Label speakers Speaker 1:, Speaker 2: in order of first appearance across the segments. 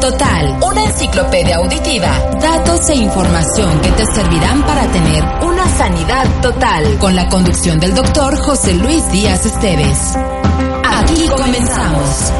Speaker 1: Total, una enciclopedia auditiva, datos e información que te servirán para tener una sanidad total con la conducción del doctor José Luis Díaz Esteves. Aquí comenzamos.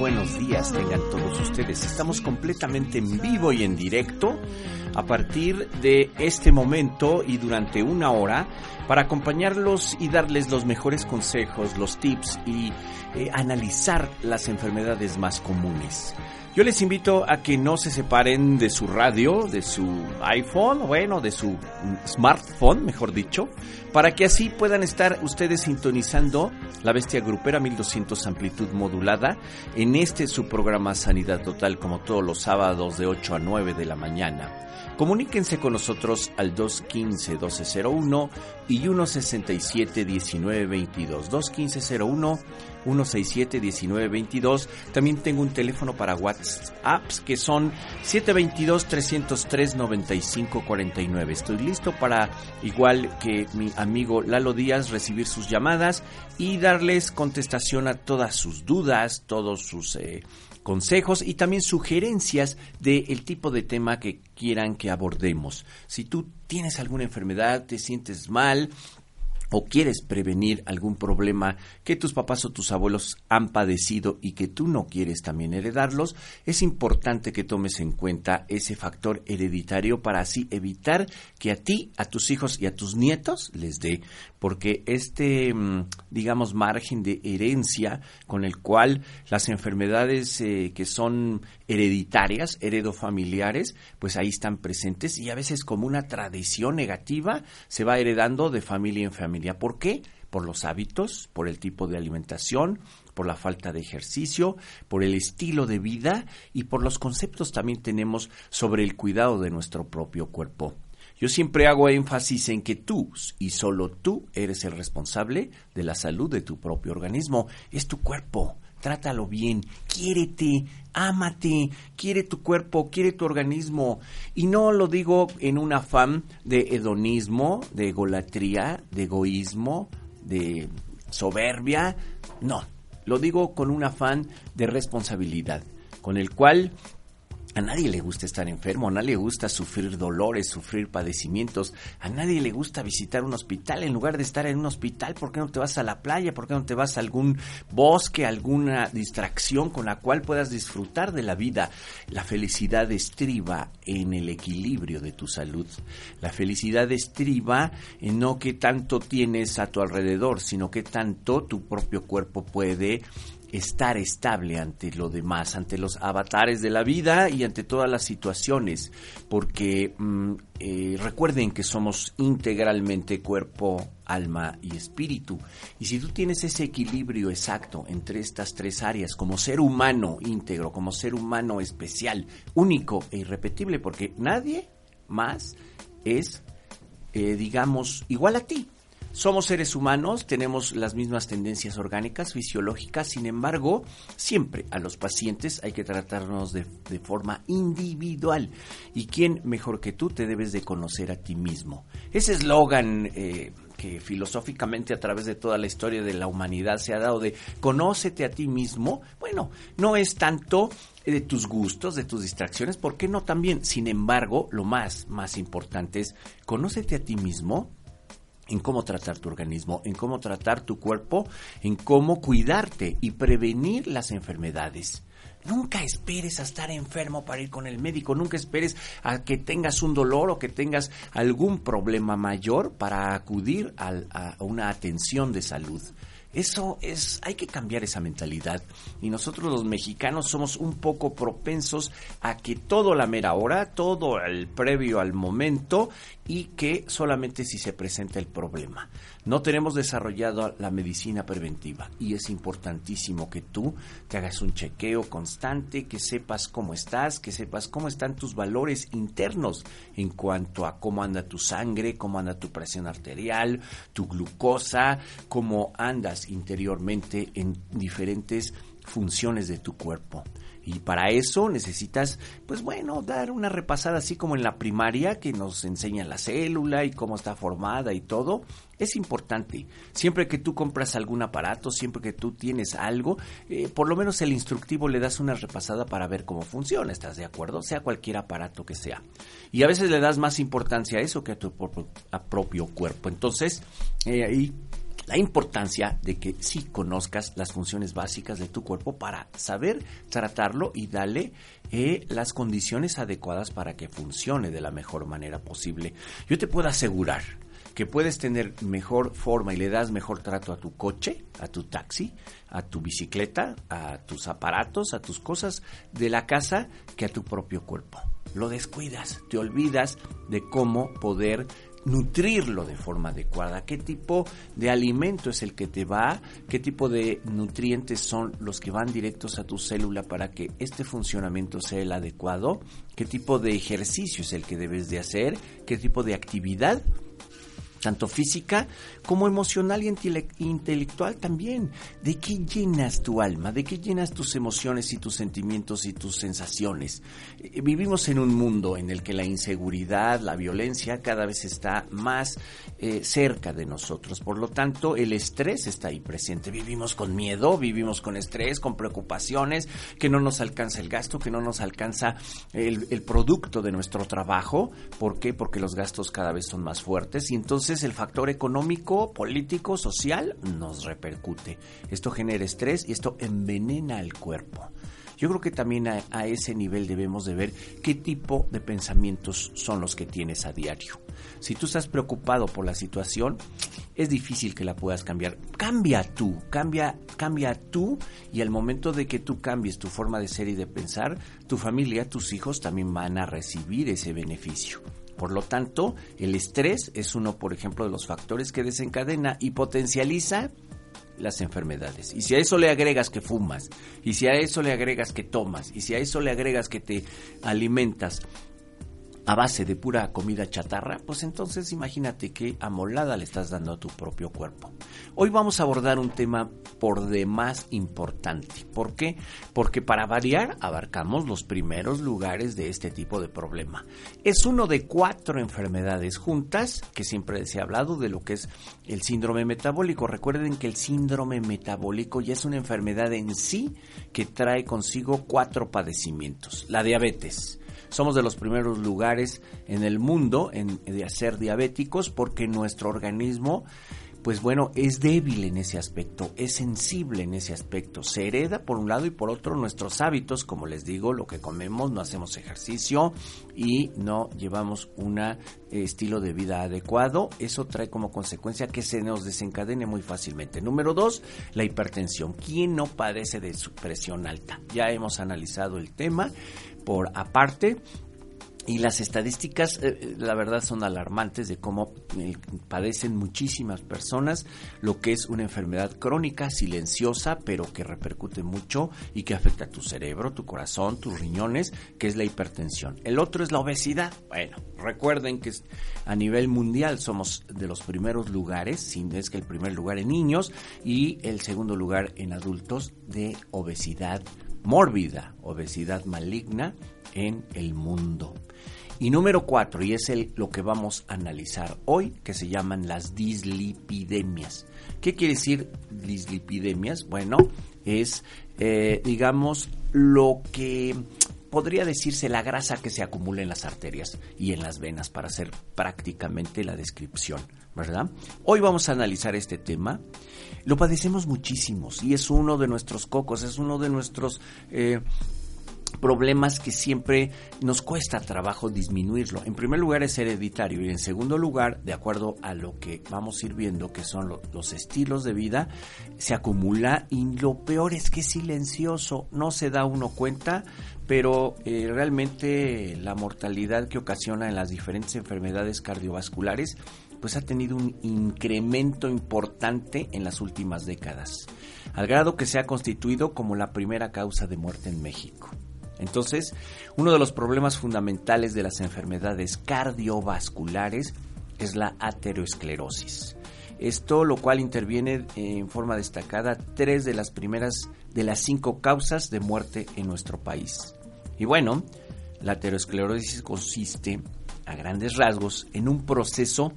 Speaker 2: Buenos días tengan todos ustedes. Estamos completamente en vivo y en directo a partir de este momento y durante una hora para acompañarlos y darles los mejores consejos, los tips y eh, analizar las enfermedades más comunes. Yo les invito a que no se separen de su radio, de su iPhone, bueno, de su smartphone, mejor dicho, para que así puedan estar ustedes sintonizando la Bestia Grupera 1200 amplitud modulada en este su programa Sanidad Total como todos los sábados de 8 a 9 de la mañana. Comuníquense con nosotros al 215-1201 y 167-1922. 215-01 167-1922. También tengo un teléfono para WhatsApps que son 722-303-9549. Estoy listo para, igual que mi amigo Lalo Díaz, recibir sus llamadas y darles contestación a todas sus dudas, todos sus... Eh, consejos y también sugerencias del tipo de tema que quieran que abordemos. Si tú tienes alguna enfermedad, te sientes mal, o quieres prevenir algún problema que tus papás o tus abuelos han padecido y que tú no quieres también heredarlos, es importante que tomes en cuenta ese factor hereditario para así evitar que a ti, a tus hijos y a tus nietos les dé, porque este, mm, digamos, margen de herencia con el cual las enfermedades eh, que son hereditarias, heredofamiliares, pues ahí están presentes y a veces como una tradición negativa se va heredando de familia en familia. ¿Por qué? Por los hábitos, por el tipo de alimentación, por la falta de ejercicio, por el estilo de vida y por los conceptos también tenemos sobre el cuidado de nuestro propio cuerpo. Yo siempre hago énfasis en que tú y solo tú eres el responsable de la salud de tu propio organismo. Es tu cuerpo trátalo bien, quiérete, ámate, quiere tu cuerpo, quiere tu organismo. Y no lo digo en un afán de hedonismo, de egolatría, de egoísmo, de soberbia, no, lo digo con un afán de responsabilidad, con el cual a nadie le gusta estar enfermo, a nadie le gusta sufrir dolores, sufrir padecimientos, a nadie le gusta visitar un hospital. En lugar de estar en un hospital, ¿por qué no te vas a la playa? ¿Por qué no te vas a algún bosque, alguna distracción con la cual puedas disfrutar de la vida? La felicidad estriba en el equilibrio de tu salud. La felicidad estriba en no que tanto tienes a tu alrededor, sino que tanto tu propio cuerpo puede estar estable ante lo demás, ante los avatares de la vida y ante todas las situaciones, porque mm, eh, recuerden que somos integralmente cuerpo, alma y espíritu. Y si tú tienes ese equilibrio exacto entre estas tres áreas, como ser humano íntegro, como ser humano especial, único e irrepetible, porque nadie más es, eh, digamos, igual a ti. Somos seres humanos, tenemos las mismas tendencias orgánicas, fisiológicas, sin embargo, siempre a los pacientes hay que tratarnos de, forma individual. ¿Y quién mejor que tú te debes de conocer a ti mismo? Ese eslogan... Eh, que filosóficamente a través de toda la historia de la humanidad se ha dado de conócete a ti mismo, bueno, no es tanto de tus gustos, de tus distracciones, ¿por qué no también? Sin embargo, lo más, más importante es conócete a ti mismo, en cómo tratar tu organismo, en cómo tratar tu cuerpo, en cómo cuidarte y prevenir las enfermedades. Nunca esperes a estar enfermo para ir con el médico, nunca esperes a que tengas un dolor o que tengas algún problema mayor para acudir a una atención de salud. Eso es, hay que cambiar esa mentalidad. Y nosotros los mexicanos somos un poco propensos a que todo la mera hora, todo el previo al momento y que solamente si se presenta el problema. No tenemos desarrollado la medicina preventiva y es importantísimo que tú te hagas un chequeo constante, que sepas cómo estás, que sepas cómo están tus valores internos en cuanto a cómo anda tu sangre, cómo anda tu presión arterial, tu glucosa, cómo andas interiormente en diferentes funciones de tu cuerpo. Y para eso necesitas, pues bueno, dar una repasada así como en la primaria que nos enseña la célula y cómo está formada y todo. Es importante. Siempre que tú compras algún aparato, siempre que tú tienes algo, eh, por lo menos el instructivo le das una repasada para ver cómo funciona. ¿Estás de acuerdo? Sea cualquier aparato que sea. Y a veces le das más importancia a eso que a tu propio, cuerpo. Entonces, eh, ahí la importancia de que sí conozcas las funciones básicas de tu cuerpo para saber tratarlo y darle eh, las condiciones adecuadas para que funcione de la mejor manera posible. Yo te puedo asegurar que puedes tener mejor forma y le das mejor trato a tu coche, a tu taxi, a tu bicicleta, a tus aparatos, a tus cosas de la casa que a tu propio cuerpo. Lo descuidas, te olvidas de cómo poder nutrirlo de forma adecuada, qué tipo de alimento es el que te va, qué tipo de nutrientes son los que van directos a tu célula para que este funcionamiento sea el adecuado, qué tipo de ejercicio es el que debes de hacer, qué tipo de actividad tanto física como emocional y intelectual también. ¿De qué llenas tu alma? ¿De qué llenas tus emociones y tus sentimientos y tus sensaciones? Eh, vivimos en un mundo en el que la inseguridad, la violencia cada vez está más eh, cerca de nosotros. Por lo tanto, el estrés está ahí presente. Vivimos con miedo, vivimos con estrés, con preocupaciones, que no nos alcanza el gasto, que no nos alcanza el, el producto de nuestro trabajo. ¿Por qué? Porque los gastos cada vez son más fuertes y entonces el factor económico, político, social nos repercute. Esto genera estrés y esto envenena al cuerpo. Yo creo que también a, a, ese nivel debemos de ver qué tipo de pensamientos son los que tienes a diario. Si tú estás preocupado por la situación, es difícil que la puedas cambiar. Cambia tú, cambia, cambia tú y al momento de que tú cambies tu forma de ser y de pensar, tu familia, tus hijos también van a recibir ese beneficio. Por lo tanto, el estrés es uno, por ejemplo, de los factores que desencadena y potencializa las enfermedades. Y si a eso le agregas que fumas, y si a eso le agregas que tomas, y si a eso le agregas que te alimentas a base de pura comida chatarra, pues entonces imagínate qué amolada le estás dando a tu propio cuerpo. Hoy vamos a abordar un tema por demás importante. ¿Por qué? Porque para variar abarcamos los primeros lugares de este tipo de problema. Es uno de cuatro enfermedades juntas que siempre se ha hablado de lo que es el síndrome metabólico. Recuerden que el síndrome metabólico ya es una enfermedad en sí que trae consigo cuatro padecimientos. La diabetes, somos de los primeros lugares en el mundo en, de hacer diabéticos porque nuestro organismo pues bueno, es débil en ese aspecto, es sensible en ese aspecto. Se hereda por un lado y por otro nuestros hábitos, como les digo, lo que comemos, no hacemos ejercicio y no llevamos un estilo de vida adecuado. Eso trae como consecuencia que se nos desencadene muy fácilmente. Número dos, la hipertensión. ¿Quién no padece de presión alta? Ya hemos analizado el tema por aparte. Y las estadísticas, eh, eh, la verdad, son alarmantes de cómo eh, padecen muchísimas personas lo que es una enfermedad crónica, silenciosa, pero que repercute mucho y que afecta a tu cerebro, tu corazón, tus riñones, que es la hipertensión. El otro es la obesidad. Bueno, recuerden que a nivel mundial somos de los primeros lugares, sin es que el primer lugar en niños y el segundo lugar en adultos de obesidad mórbida, obesidad maligna en el mundo. Y número cuatro, y es el, lo que vamos a analizar hoy, que se llaman las dislipidemias. ¿Qué quiere decir dislipidemias? Bueno, es, eh, digamos, lo que podría decirse la grasa que se acumula en las arterias y en las venas, para hacer prácticamente la descripción, ¿verdad? Hoy vamos a analizar este tema lo padecemos muchísimos y es uno de nuestros cocos, es uno de nuestros eh, problemas que siempre nos cuesta trabajo disminuirlo. En primer lugar es hereditario y en segundo lugar, de acuerdo a lo que vamos a ir viendo, que son los estilos de vida, se acumula y lo peor es que es silencioso, no se da uno cuenta, pero eh, realmente la mortalidad que ocasiona en las diferentes enfermedades cardiovasculares pues ha tenido un incremento importante en las últimas décadas, al grado que se ha constituido como la primera causa de muerte en México. Entonces, uno de los problemas fundamentales de las enfermedades cardiovasculares es la aterosclerosis. Esto lo cual interviene en forma destacada tres de las primeras de las cinco causas de muerte en nuestro país. Y bueno, la aterosclerosis consiste a grandes rasgos en un proceso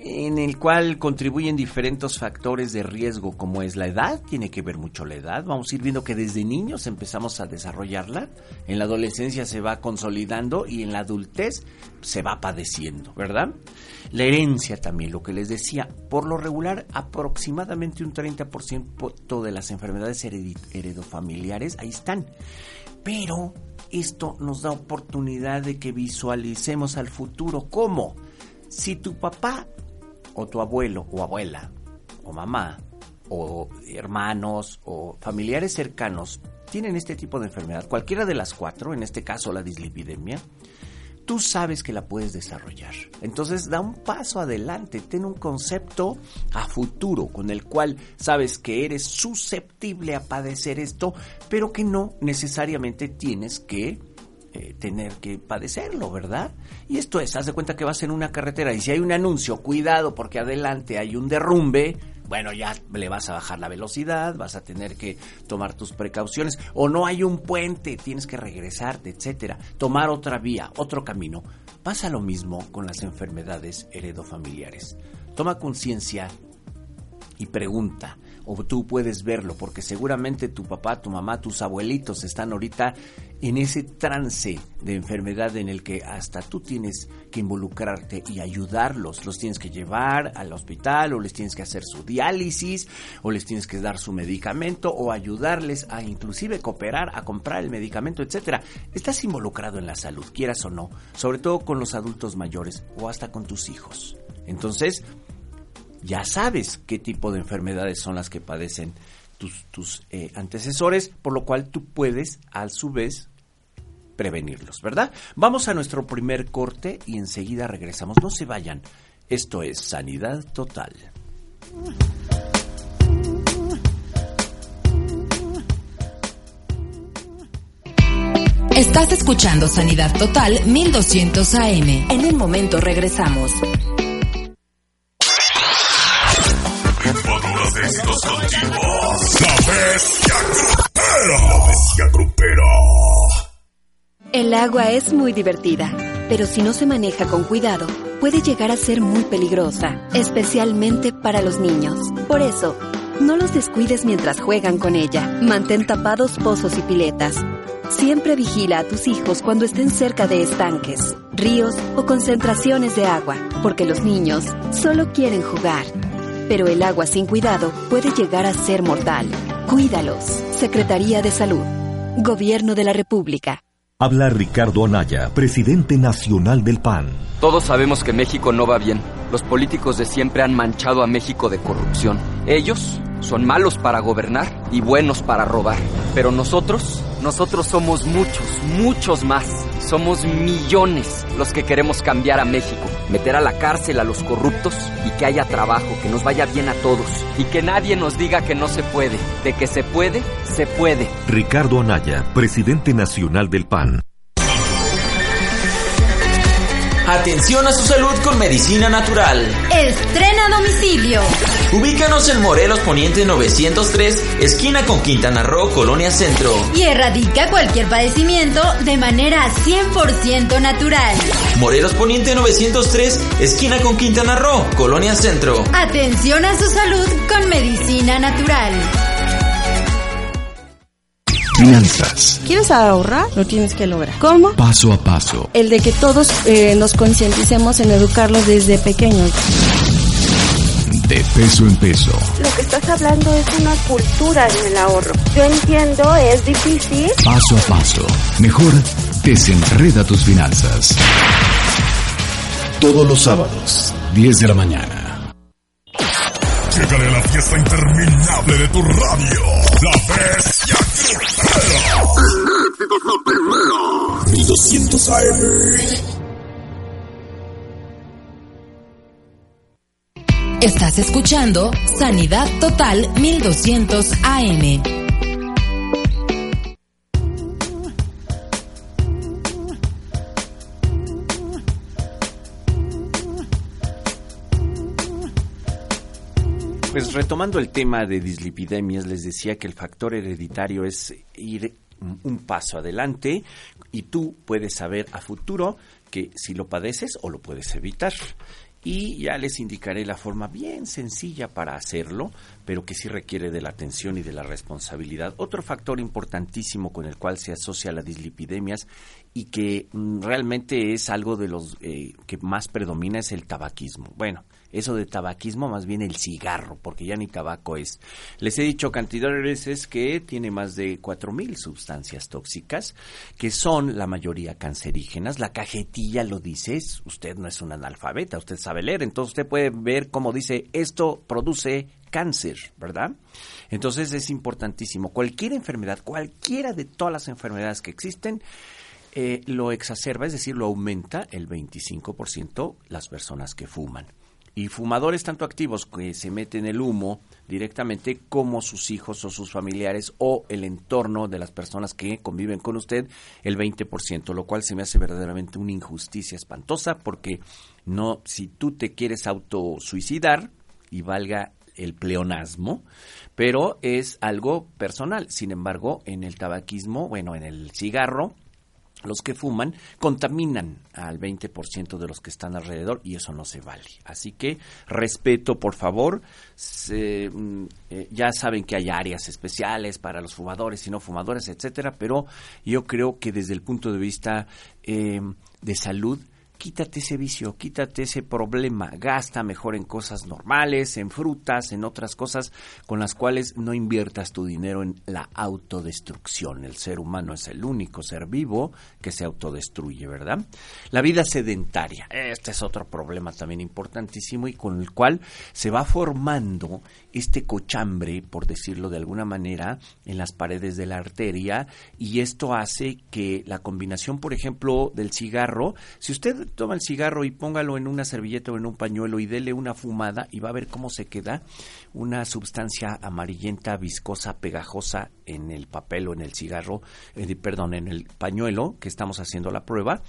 Speaker 2: en el cual contribuyen diferentes factores de riesgo, como es la edad, tiene que ver mucho la edad. Vamos a ir viendo que desde niños empezamos a desarrollarla, en la adolescencia se va consolidando y en la adultez se va padeciendo, ¿verdad? La herencia también, lo que les decía, por lo regular aproximadamente un 30% de las enfermedades heredofamiliares ahí están. Pero esto nos da oportunidad de que visualicemos al futuro. ¿Cómo? Si tu papá o tu abuelo o abuela o mamá o hermanos o familiares cercanos tienen este tipo de enfermedad, cualquiera de las cuatro, en este caso la dislipidemia, tú sabes que la puedes desarrollar. Entonces da un paso adelante, ten un concepto a futuro con el cual sabes que eres susceptible a padecer esto, pero que no necesariamente tienes que eh, tener que padecerlo, ¿verdad? Y esto es, haz de cuenta que vas en una carretera y si hay un anuncio, cuidado porque adelante hay un derrumbe, bueno, ya le vas a bajar la velocidad, vas a tener que tomar tus precauciones, o no hay un puente, tienes que regresarte, etcétera, tomar otra vía, otro camino. Pasa lo mismo con las enfermedades heredofamiliares. Toma conciencia y pregunta, o tú puedes verlo, porque seguramente tu papá, tu mamá, tus abuelitos están ahorita en ese trance de enfermedad en el que hasta tú tienes que involucrarte y ayudarlos. Los tienes que llevar al hospital o les tienes que hacer su diálisis o les tienes que dar su medicamento o ayudarles a inclusive cooperar a comprar el medicamento, etcétera. Estás involucrado en la salud, quieras o no, sobre todo con los adultos mayores o hasta con tus hijos. Entonces, ya sabes qué tipo de enfermedades son las que padecen tus, eh, antecesores, por lo cual tú puedes, a su vez, prevenirlos, ¿verdad? Vamos a nuestro primer corte y enseguida regresamos. No se vayan. Esto es Sanidad Total.
Speaker 1: Estás escuchando Sanidad Total 1200 AM. En un momento regresamos.
Speaker 3: La bestia grupera.
Speaker 4: El agua es muy divertida, pero si no se maneja con cuidado, puede llegar a ser muy peligrosa, especialmente para los niños. Por eso, no los descuides mientras juegan con ella. Mantén tapados pozos y piletas. Siempre vigila a tus hijos cuando estén cerca de estanques, ríos o concentraciones de agua, porque los niños solo quieren jugar pero el agua sin cuidado puede llegar a ser mortal. Cuídalos. Secretaría de Salud. Gobierno de la República.
Speaker 5: Habla Ricardo Anaya, presidente nacional del PAN.
Speaker 6: Todos sabemos que México no va bien. Los políticos de siempre han manchado a México de corrupción. Ellos son malos para gobernar y buenos para robar. Pero nosotros, nosotros somos muchos, muchos más. Somos millones los que queremos cambiar a México, meter a la cárcel a los corruptos y que haya trabajo, que nos vaya bien a todos y que nadie nos diga que no se puede. De que se puede, se puede.
Speaker 5: Ricardo Anaya, presidente nacional del PAN.
Speaker 7: Atención a su salud con medicina natural.
Speaker 8: Estrena a domicilio.
Speaker 7: Ubícanos en Morelos Poniente 903, esquina con Quintana Roo, Colonia Centro.
Speaker 8: Y erradica cualquier padecimiento de manera 100% natural.
Speaker 7: Morelos Poniente 903, esquina con Quintana Roo, Colonia Centro.
Speaker 8: Atención a su salud con medicina natural.
Speaker 5: Finanzas.
Speaker 9: ¿Quieres ahorrar? Lo tienes que lograr. ¿Cómo?
Speaker 5: Paso a paso.
Speaker 9: El de que todos eh, nos concienticemos en educarlos desde pequeños.
Speaker 10: de peso en peso.
Speaker 11: Lo que estás hablando es una cultura en el ahorro. Yo entiendo, es difícil.
Speaker 10: Paso a paso. Mejor desenreda tus finanzas. Todos los sábados, 10 de la mañana.
Speaker 3: Llegale a la fiesta interminable de tu radio. La bestia. 1200 AM.
Speaker 1: Estás escuchando Sanidad Total 1200 AM.
Speaker 2: Pues retomando el tema de dislipidemias, les decía que el factor hereditario es ir un paso adelante y tú puedes saber a futuro que si lo padeces o lo puedes evitar y ya les indicaré la forma bien sencilla para hacerlo, pero que sí requiere de la atención y de la responsabilidad. Otro factor importantísimo con el cual se asocia la dislipidemias y que mm, realmente es algo de los eh, que más predomina es el tabaquismo. Bueno, eso de tabaquismo, más bien el cigarro, porque ya ni tabaco es. Les he dicho cantidad de veces que tiene más de 4.000 sustancias tóxicas, que son la mayoría cancerígenas. La cajetilla lo dice, usted no es un analfabeta, usted sabe leer, entonces usted puede ver cómo dice, esto produce cáncer, ¿verdad? Entonces es importantísimo. Cualquier enfermedad, cualquiera de todas las enfermedades que existen, eh, lo exacerba, es decir, lo aumenta el 25% las personas que fuman y fumadores tanto activos que se meten el humo directamente como sus hijos o sus familiares o el entorno de las personas que conviven con usted el 20%, lo cual se me hace verdaderamente una injusticia espantosa porque no si tú te quieres autosuicidar y valga el pleonasmo, pero es algo personal. Sin embargo, en el tabaquismo, bueno, en el cigarro, los que fuman contaminan al 20% de los que están alrededor y eso no se vale. Así que respeto, por favor. Mm, eh, ya saben que hay áreas especiales para los fumadores y no fumadores, etcétera, pero yo creo que desde el punto de vista eh, de salud quítate ese vicio, quítate ese problema, gasta mejor en cosas normales, en frutas, en otras cosas con las cuales no inviertas tu dinero en la autodestrucción. El ser humano es el único ser vivo que se autodestruye, ¿verdad? La vida sedentaria, este es otro problema también importantísimo y con el cual se va formando este cochambre, por decirlo de alguna manera, en las paredes de la arteria y esto hace que la combinación, por ejemplo, del cigarro, si usted toma el cigarro y póngalo en una servilleta o en un pañuelo y dele una fumada y va a ver cómo se queda una sustancia amarillenta, viscosa, pegajosa en el papel o en el cigarro, eh, perdón, en el pañuelo que estamos haciendo la prueba.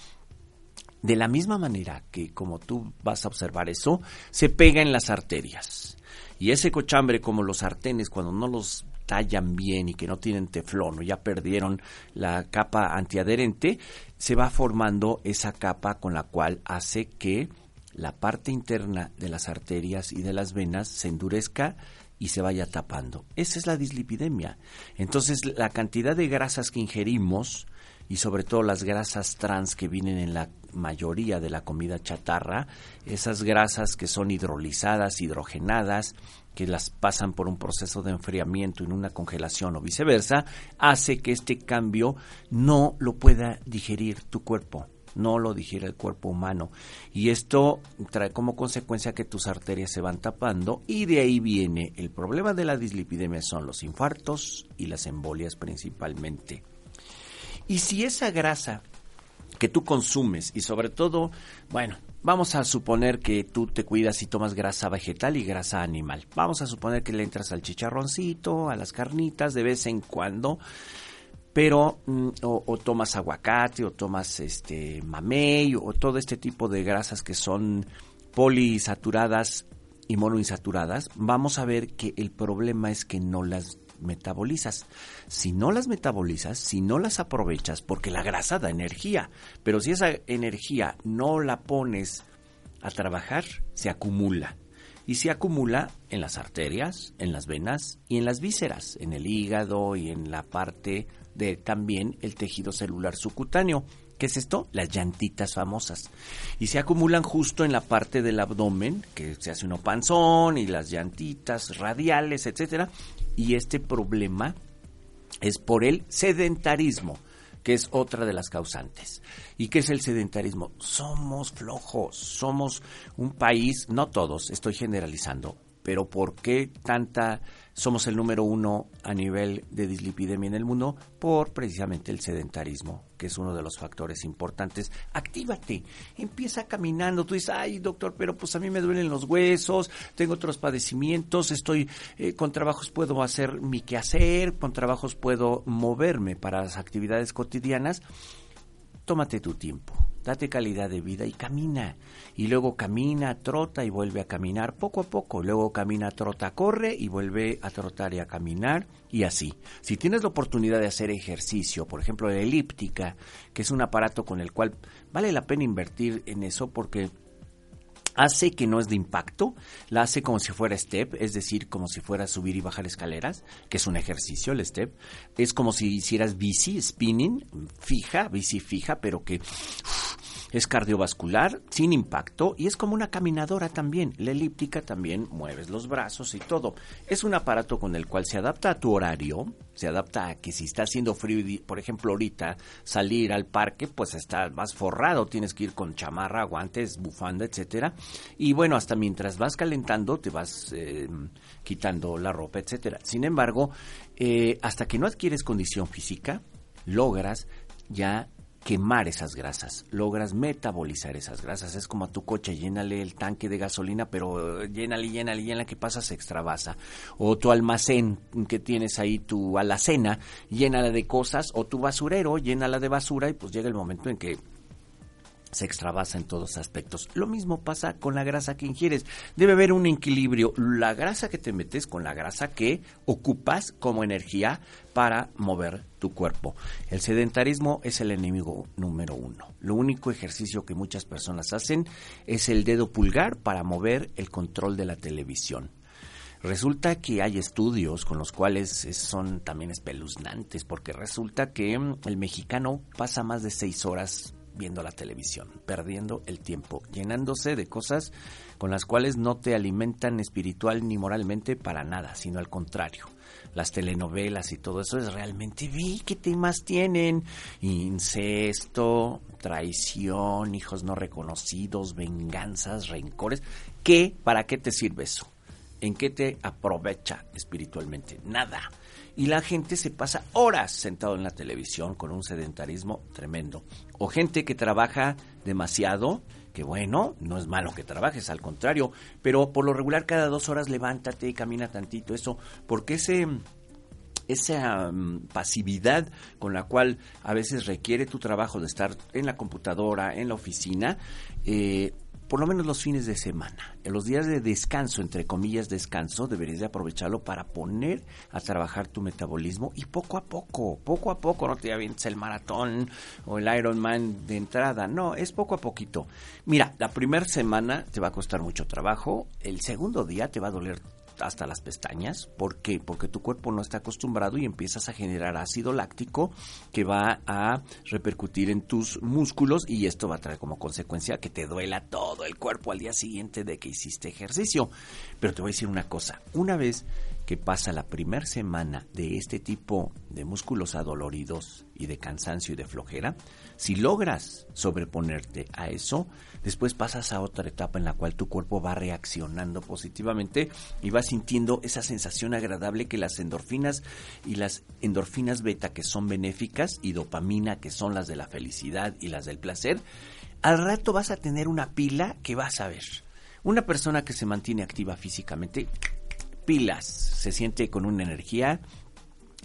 Speaker 2: De la misma manera que como tú vas a observar eso, se pega en las arterias. Y ese cochambre, como los sartenes, cuando no los tallan bien y que no tienen teflón o ya perdieron la capa antiadherente, se va formando esa capa con la cual hace que la parte interna de las arterias y de las venas se endurezca y se vaya tapando. Esa es la dislipidemia. Entonces, la cantidad de grasas que ingerimos y sobre todo las grasas trans que vienen en la mayoría de la comida chatarra, esas grasas que son hidrolizadas, hidrogenadas, que las pasan por un proceso de enfriamiento en una congelación o viceversa, hace que este cambio no lo pueda digerir tu cuerpo no lo digiere el cuerpo humano. Y esto trae como consecuencia que tus arterias se van tapando y de ahí viene el problema de la dislipidemia son los infartos y las embolias principalmente. Y si esa grasa que tú consumes y sobre todo, bueno, Vamos a suponer que tú te cuidas y tomas grasa vegetal y grasa animal. Vamos a suponer que le entras al chicharroncito, a las carnitas de vez en cuando, pero mm, o, tomas aguacate o tomas este mamey o todo este tipo de grasas que son polisaturadas y monoinsaturadas, vamos a ver que el problema es que no las metabolizas. Si no las metabolizas, si no las aprovechas, porque la grasa da energía, pero si esa energía no la pones a trabajar, se acumula. Y se acumula en las arterias, en las venas y en las vísceras, en el hígado y en la parte de también el tejido celular subcutáneo. ¿Qué es esto? Las llantitas famosas. Y se acumulan justo en la parte del abdomen, que se hace uno panzón y las llantitas radiales, etcétera. Y este problema es por el sedentarismo que es otra de las causantes. ¿Y qué es el sedentarismo? Somos flojos, somos un país, no todos, estoy generalizando, pero ¿por qué tanta somos el número uno a nivel de dislipidemia en el mundo por precisamente el sedentarismo, que es uno de los factores importantes. Actívate, empieza caminando. Tú dices, ay doctor, pero pues a mí me duelen los huesos, tengo otros padecimientos, estoy eh, con trabajos puedo hacer mi quehacer, con trabajos puedo moverme para las actividades cotidianas. Tómate tu tiempo date calidad de vida y camina. Y luego camina, trota y vuelve a caminar poco a poco. Luego camina, trota, corre y vuelve a trotar y a caminar y así. Si tienes la oportunidad de hacer ejercicio, por ejemplo, la elíptica, que es un aparato con el cual vale la pena invertir en eso porque hace que no es de impacto, la hace como si fuera step, es decir, como si fuera subir y bajar escaleras, que es un ejercicio el step. Es como si hicieras bici, spinning, fija, bici fija, pero que es cardiovascular, sin impacto y es como una caminadora también. La elíptica también mueves los brazos y todo. Es un aparato con el cual se adapta a tu horario, se adapta a que si está haciendo frío, por ejemplo, ahorita salir al parque, pues estás más forrado, tienes que ir con chamarra, guantes, bufanda, etcétera. Y bueno, hasta mientras vas calentando, te vas eh, quitando la ropa, etcétera. Sin embargo, eh, hasta que no adquieres condición física, logras ya quemar esas grasas, logras metabolizar esas grasas. Es como a tu coche, llénale el tanque de gasolina, pero llénale, llénale, llénale, que pasa? Se extravasa. O tu almacén que tienes ahí, tu alacena, llénala de cosas, o tu basurero, llénala de basura y pues llega el momento en que se extravasa en todos aspectos. Lo mismo pasa con la grasa que ingieres. Debe haber un equilibrio. La grasa que te metes con la grasa que ocupas como energía para mover tu cuerpo. El sedentarismo es el enemigo número uno. Lo único ejercicio que muchas personas hacen es el dedo pulgar para mover el control de la televisión. Resulta que hay estudios con los cuales son también espeluznantes, porque resulta que el mexicano pasa más de seis horas viendo la televisión, perdiendo el tiempo, llenándose de cosas con las cuales no te alimentan espiritual ni moralmente para nada, sino al contrario. Las telenovelas y todo eso es realmente, vi qué temas tienen, incesto, traición, hijos no reconocidos, venganzas, rencores. ¿Qué? ¿Para qué te sirve eso? ¿En qué te aprovecha espiritualmente? Nada y la gente se pasa horas sentado en la televisión con un sedentarismo tremendo. O gente que trabaja demasiado, que bueno, no es malo que trabajes, al contrario, pero por lo regular cada dos horas levántate y camina tantito, eso, porque ese esa mm, pasividad con la cual a veces requiere tu trabajo de estar en la computadora, en la oficina, eh, por lo menos los fines de semana. En los días de descanso, entre comillas descanso, deberías de aprovecharlo para poner a trabajar tu metabolismo y poco a poco, poco a poco, no te avientes el maratón o el Ironman de entrada, no, es poco a poquito. Mira, la primera semana te va a costar mucho trabajo, el segundo día te va a doler hasta las pestañas. ¿Por qué? Porque tu cuerpo no está acostumbrado y empiezas a generar ácido láctico que va a repercutir en tus músculos y esto va a traer como consecuencia que te duela todo el cuerpo al día siguiente de que hiciste ejercicio. Pero te voy a decir una cosa, una vez que pasa la primera semana de este tipo de músculos adoloridos y de cansancio y de flojera, si logras sobreponerte a eso, después pasas a otra etapa en la cual tu cuerpo va reaccionando positivamente y va sintiendo esa sensación agradable que las endorfinas y las endorfinas beta que son benéficas y dopamina que son las de la felicidad y las del placer, al rato vas a tener una pila que vas a ver. Una persona que se mantiene activa físicamente pilas, se siente con una energía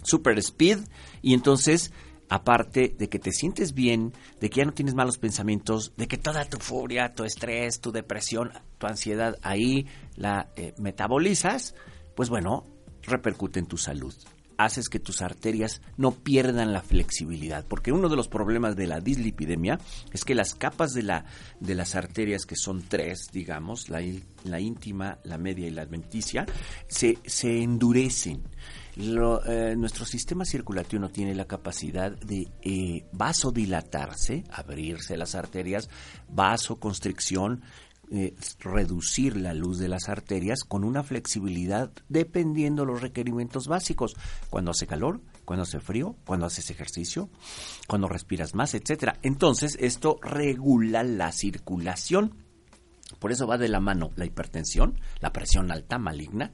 Speaker 2: super speed y entonces aparte de que te sientes bien, de que ya no tienes malos pensamientos, de que toda tu furia, tu estrés, tu depresión, tu ansiedad ahí la eh, metabolizas, pues bueno, repercute en tu salud haces que tus arterias no pierdan la flexibilidad, porque uno de los problemas de la dislipidemia es que las capas de, la, de las arterias, que son tres, digamos, la, la íntima, la media y la adventicia, se, se endurecen. Eh, nuestro sistema circulatorio no tiene la capacidad de eh, vasodilatarse, abrirse las arterias, vasoconstricción, eh, reducir la luz de las arterias con una flexibilidad dependiendo los requerimientos básicos. Cuando hace calor, cuando hace frío, cuando haces ejercicio, cuando respiras más, etcétera. Entonces, esto regula la circulación. Por eso va de la mano la hipertensión, la presión alta maligna,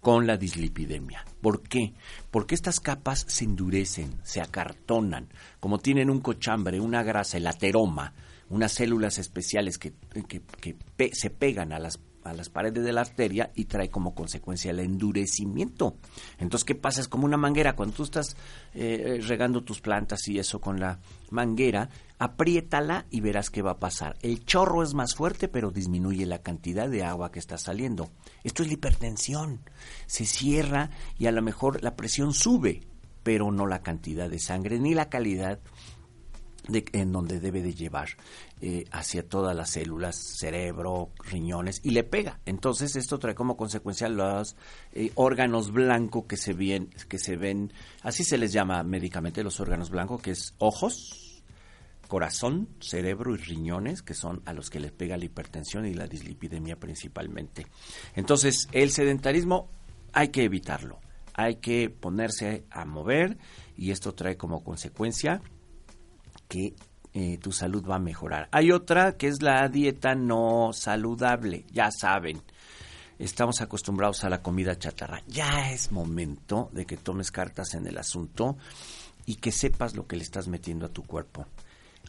Speaker 2: con la dislipidemia. ¿Por qué? Porque estas capas se endurecen, se acartonan, como tienen un cochambre, una grasa, el ateroma, unas células especiales que, se pegan a las, a las paredes de la arteria y trae como consecuencia el endurecimiento. Entonces, ¿qué pasa? Es como una manguera. Cuando tú estás eh, regando tus plantas y eso con la manguera, apriétala y verás qué va a pasar. El chorro es más fuerte, pero disminuye la cantidad de agua que está saliendo. Esto es la hipertensión. Se cierra y a lo mejor la presión sube, pero no la cantidad de sangre ni la calidad en donde debe de llevar eh, hacia todas las células, cerebro, riñones, y le pega. Entonces esto trae como consecuencia los eh, órganos blancos que se, ven, que se ven, así se les llama médicamente los órganos blancos, que es ojos, corazón, cerebro y riñones, que son a los que les pega la hipertensión y la dislipidemia principalmente. Entonces el sedentarismo hay que evitarlo, hay que ponerse a mover y esto trae como consecuencia que eh, tu salud va a mejorar. Hay otra que es la dieta no saludable, ya saben. Estamos acostumbrados a la comida chatarra. Ya es momento de que tomes cartas en el asunto y que sepas lo que le estás metiendo a tu cuerpo.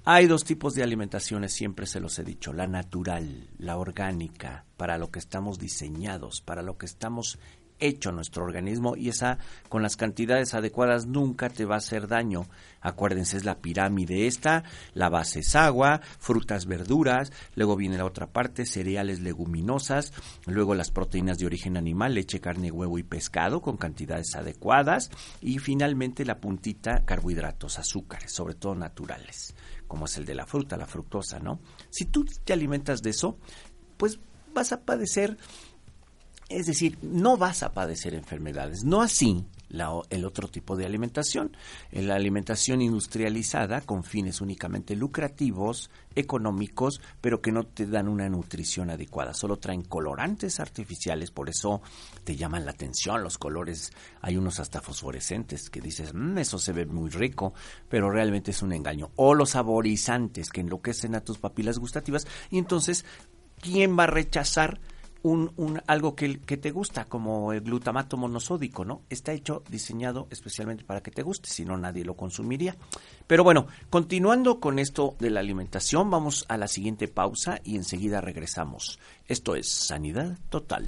Speaker 2: Hay dos tipos de alimentaciones, siempre se los he dicho, la natural, la orgánica, para lo que estamos diseñados, para lo que estamos hecho nuestro organismo y esa con las cantidades adecuadas nunca te va a hacer daño. Acuérdense, es la pirámide esta, la base es agua, frutas, verduras, luego viene la otra parte, cereales, leguminosas, luego las proteínas de origen animal, leche, carne, huevo y pescado con cantidades adecuadas y finalmente la puntita, carbohidratos, azúcares, sobre todo naturales, como es el de la fruta, la fructosa, ¿no? Si tú te alimentas de eso, pues vas a padecer es decir, no vas a padecer enfermedades, no así el otro tipo de alimentación, la alimentación industrializada con fines únicamente lucrativos, económicos, pero que no te dan una nutrición adecuada, solo traen colorantes artificiales, por eso te llaman la atención los colores, hay unos hasta fosforescentes que dices, mm, eso se ve muy rico, pero realmente es un engaño, o los saborizantes que enloquecen a tus papilas gustativas. Y entonces, ¿quién va a rechazar? Un, algo que, que, te gusta, como el glutamato monosódico, ¿no? Está hecho, diseñado especialmente para que te guste, si no nadie lo consumiría. Pero bueno, continuando con esto de la alimentación, vamos a la siguiente pausa y enseguida regresamos. Esto es Sanidad Total.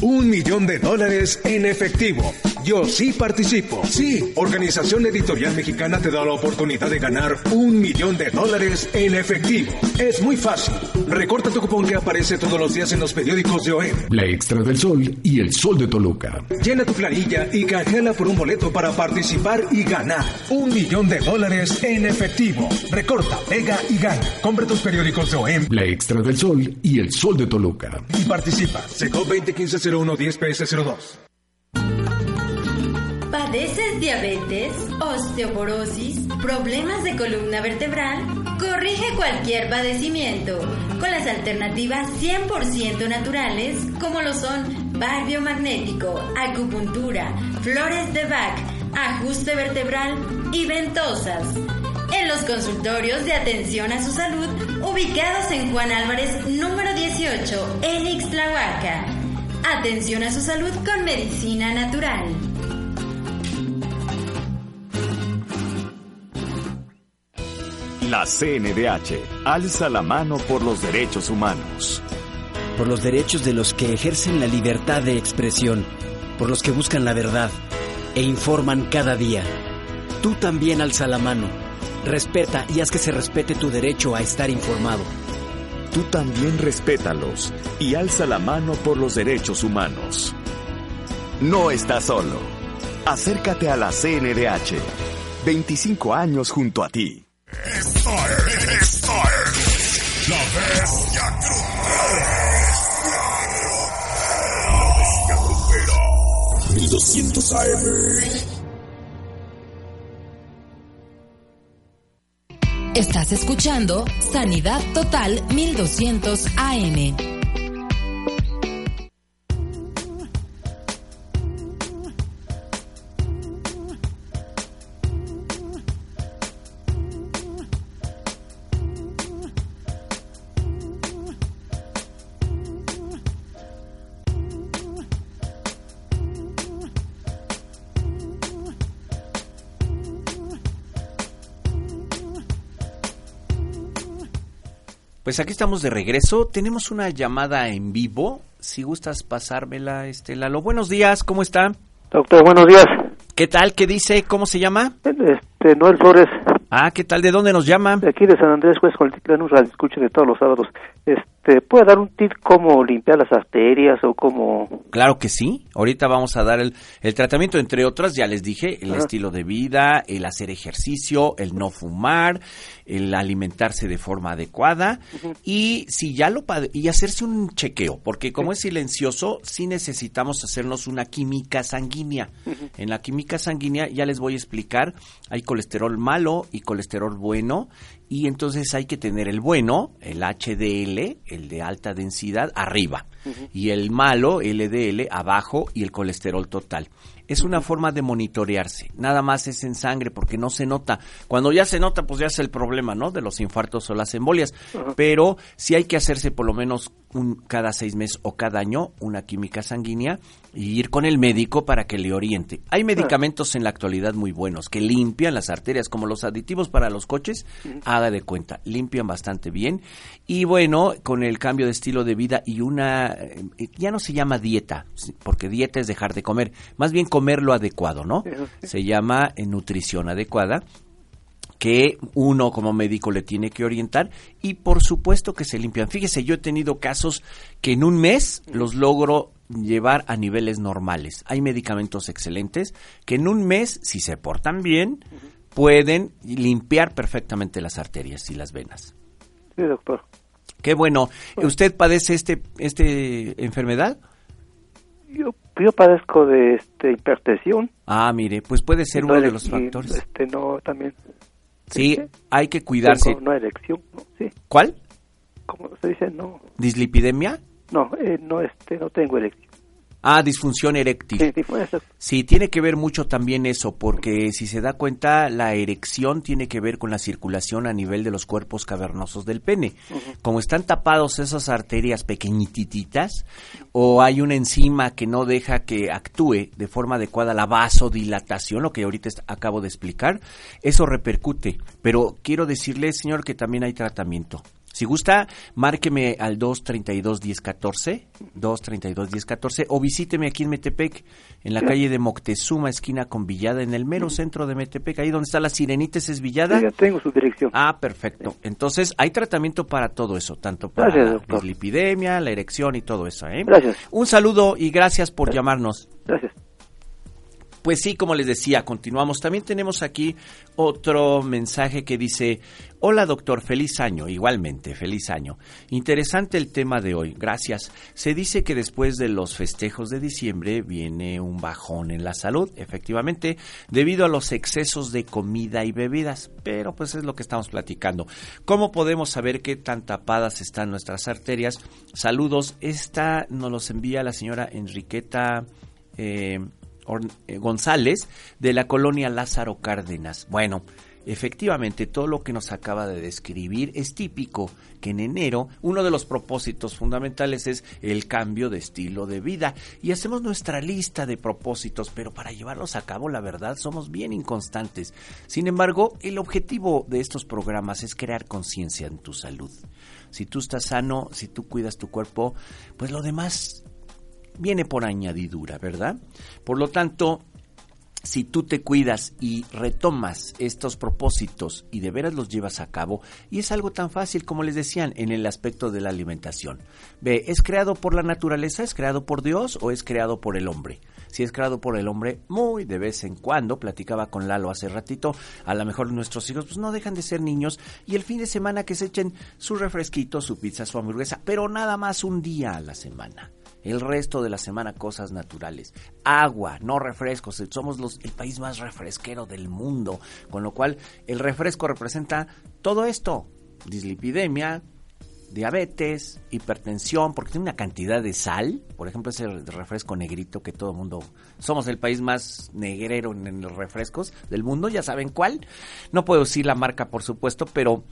Speaker 12: Un millón de dólares en efectivo. Yo sí participo. Sí, Organización Editorial Mexicana te da la oportunidad de ganar un millón de dólares en efectivo. Es muy fácil. Recorta tu cupón que aparece todos los días en los periódicos de OEM.
Speaker 10: La Extra del Sol y El Sol de Toluca.
Speaker 12: Llena tu planilla y canjela por un boleto para participar y ganar un millón de dólares en efectivo. Recorta, pega y gana. Compra tus periódicos de OEM.
Speaker 10: La Extra del Sol y El Sol de Toluca.
Speaker 12: Y participa. Seco 2015 0110 PS02.
Speaker 8: ¿Padeces diabetes, osteoporosis, problemas de columna vertebral? Corrige cualquier padecimiento con las alternativas 100% naturales como lo son bar magnético, acupuntura, flores de Bach, ajuste vertebral y ventosas. En los consultorios de atención a su salud ubicados en Juan Álvarez número 18 en Ixtlahuaca. Atención a su salud con medicina natural.
Speaker 13: La CNDH alza la mano por los derechos humanos.
Speaker 14: Por los derechos de los que ejercen la libertad de expresión, por los que buscan la verdad e informan cada día. Tú también alza la mano respeta y haz que se respete tu derecho a estar informado.
Speaker 13: Tú también respétalos y alza la mano por los derechos humanos. No estás solo. Acércate a la CNDH. 25 años junto a ti.
Speaker 3: Esta es, esta es la bestia grupera. La bestia grupera. 1200 AM.
Speaker 1: Estás escuchando Sanidad Total 1200 AM.
Speaker 2: Pues aquí estamos de regreso. Tenemos una llamada en vivo. Si gustas pasármela, este Lalo. Buenos días, ¿cómo está?
Speaker 15: Doctor, buenos días.
Speaker 2: ¿Qué tal? ¿Qué dice? ¿Cómo se llama?
Speaker 15: Este, Noel Flores.
Speaker 2: Ah, ¿qué tal? ¿De dónde nos llama?
Speaker 15: De aquí de San Andrés, pues, con el un escucho de todos los sábados. Este, ¿puede dar un tip cómo limpiar las arterias o cómo...?
Speaker 2: Claro que sí. Ahorita vamos a dar el, el tratamiento, entre otras, ya les dije, el estilo de vida, el hacer ejercicio, el no fumar, el alimentarse de forma adecuada y si ya lo y hacerse un chequeo, porque como es silencioso, sí necesitamos hacernos una química sanguínea. En la química sanguínea ya les voy a explicar, hay colesterol malo y colesterol bueno y entonces hay que tener el bueno, el HDL, el de alta densidad, arriba. Y el malo, LDL, abajo y el colesterol total es una forma de monitorearse. Nada más es en sangre porque no se nota. Cuando ya se nota, pues ya es el problema, ¿no? De los infartos o las embolias. Pero sí hay que hacerse por lo menos un, cada seis meses o cada año una química sanguínea y ir con el médico para que le oriente. Hay medicamentos en la actualidad muy buenos que limpian las arterias, como los aditivos para los coches, haga de cuenta, limpian bastante bien. Y bueno, con el cambio de estilo de vida y una, eh, ya no se llama dieta, porque dieta es dejar de comer, más bien comer lo adecuado, ¿no? Se llama eh, nutrición adecuada que uno como médico le tiene que orientar y por supuesto que se limpian. Fíjese, yo he tenido casos que en un mes los logro llevar a niveles normales. Hay medicamentos excelentes que en un mes, si se portan bien, pueden limpiar perfectamente las arterias y las venas.
Speaker 15: Sí, doctor.
Speaker 2: Qué bueno. ¿Usted padece este, este enfermedad?
Speaker 15: Yo, yo padezco de este, hipertensión.
Speaker 2: Ah, mire, pues puede ser uno de los factores.
Speaker 15: Este, no, también.
Speaker 2: Sí, hay que cuidarse.
Speaker 15: Tengo una erección, Sí.
Speaker 2: ¿Cuál?
Speaker 15: ¿Cómo se dice? No.
Speaker 2: ¿Dislipidemia?
Speaker 15: No, eh, no, este, no tengo erección.
Speaker 2: Ah, disfunción eréctil.
Speaker 15: Sí,
Speaker 2: tiene que ver mucho también eso, porque si se da cuenta, la erección tiene que ver con la circulación a nivel de los cuerpos cavernosos del pene. Como están tapados esas arterias pequeñititas, o hay una enzima que no deja que actúe de forma adecuada la vasodilatación, lo que ahorita acabo de explicar, eso repercute. Pero quiero decirle, señor, que también hay tratamiento. Si gusta, márqueme al 232-1014, 232-1014, o visíteme aquí en Metepec, en la calle de Moctezuma, esquina con Villada, en el mero centro de Metepec, ahí donde está la Sirenita, ¿es Villada?
Speaker 15: ya tengo su dirección.
Speaker 2: Ah, perfecto. Entonces, hay tratamiento para todo eso, tanto para la lipidemia, la erección y todo eso. ¿eh?
Speaker 15: Gracias.
Speaker 2: Un saludo y gracias por llamarnos.
Speaker 15: Gracias.
Speaker 2: Pues sí, como les decía, continuamos. También tenemos aquí otro mensaje que dice, hola doctor, feliz año, igualmente, feliz año. Interesante el tema de hoy, gracias. Se dice que después de los festejos de diciembre viene un bajón en la salud, efectivamente, debido a los excesos de comida y bebidas, pero pues es lo que estamos platicando. ¿Cómo podemos saber qué tan tapadas están nuestras arterias? Saludos, esta nos los envía la señora Enriqueta. Eh, González de la colonia Lázaro Cárdenas. Bueno, efectivamente todo lo que nos acaba de describir es típico que en enero uno de los propósitos fundamentales es el cambio de estilo de vida y hacemos nuestra lista de propósitos, pero para llevarlos a cabo la verdad somos bien inconstantes. Sin embargo, el objetivo de estos programas es crear conciencia en tu salud. Si tú estás sano, si tú cuidas tu cuerpo, pues lo demás viene por añadidura, ¿verdad? Por lo tanto, si tú te cuidas y retomas estos propósitos y de veras los llevas a cabo, y es algo tan fácil como les decían en el aspecto de la alimentación. Ve, ¿es creado por la naturaleza? ¿Es creado por Dios o es creado por el hombre? Si es creado por el hombre, muy de vez en cuando, platicaba con Lalo hace ratito, a lo mejor nuestros hijos pues no dejan de ser niños y el fin de semana que se echen su refresquito, su pizza, su hamburguesa, pero nada más un día a la semana el resto de la semana cosas naturales. Agua, no refrescos. Somos los, el país más refresquero del mundo. Con lo cual, el refresco representa todo esto. Dislipidemia, diabetes, hipertensión, porque tiene una cantidad de sal. Por ejemplo, ese refresco negrito que todo el mundo... Somos el país más negrero en los refrescos del mundo, ya saben cuál. No puedo decir la marca, por supuesto, pero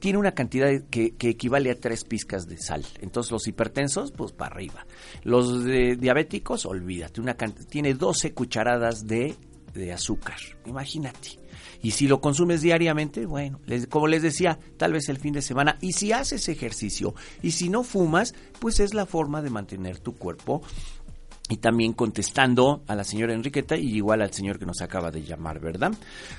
Speaker 2: tiene una cantidad que, equivale a tres pizcas de sal. Entonces los hipertensos, pues para arriba. Los diabéticos, olvídate, una tiene 12 cucharadas de, azúcar. Imagínate. Y si lo consumes diariamente, bueno, como les decía, tal vez el fin de semana. Y si haces ejercicio y si no fumas, pues es la forma de mantener tu cuerpo y también contestando a la señora Enriqueta y igual al señor que nos acaba de llamar, ¿verdad?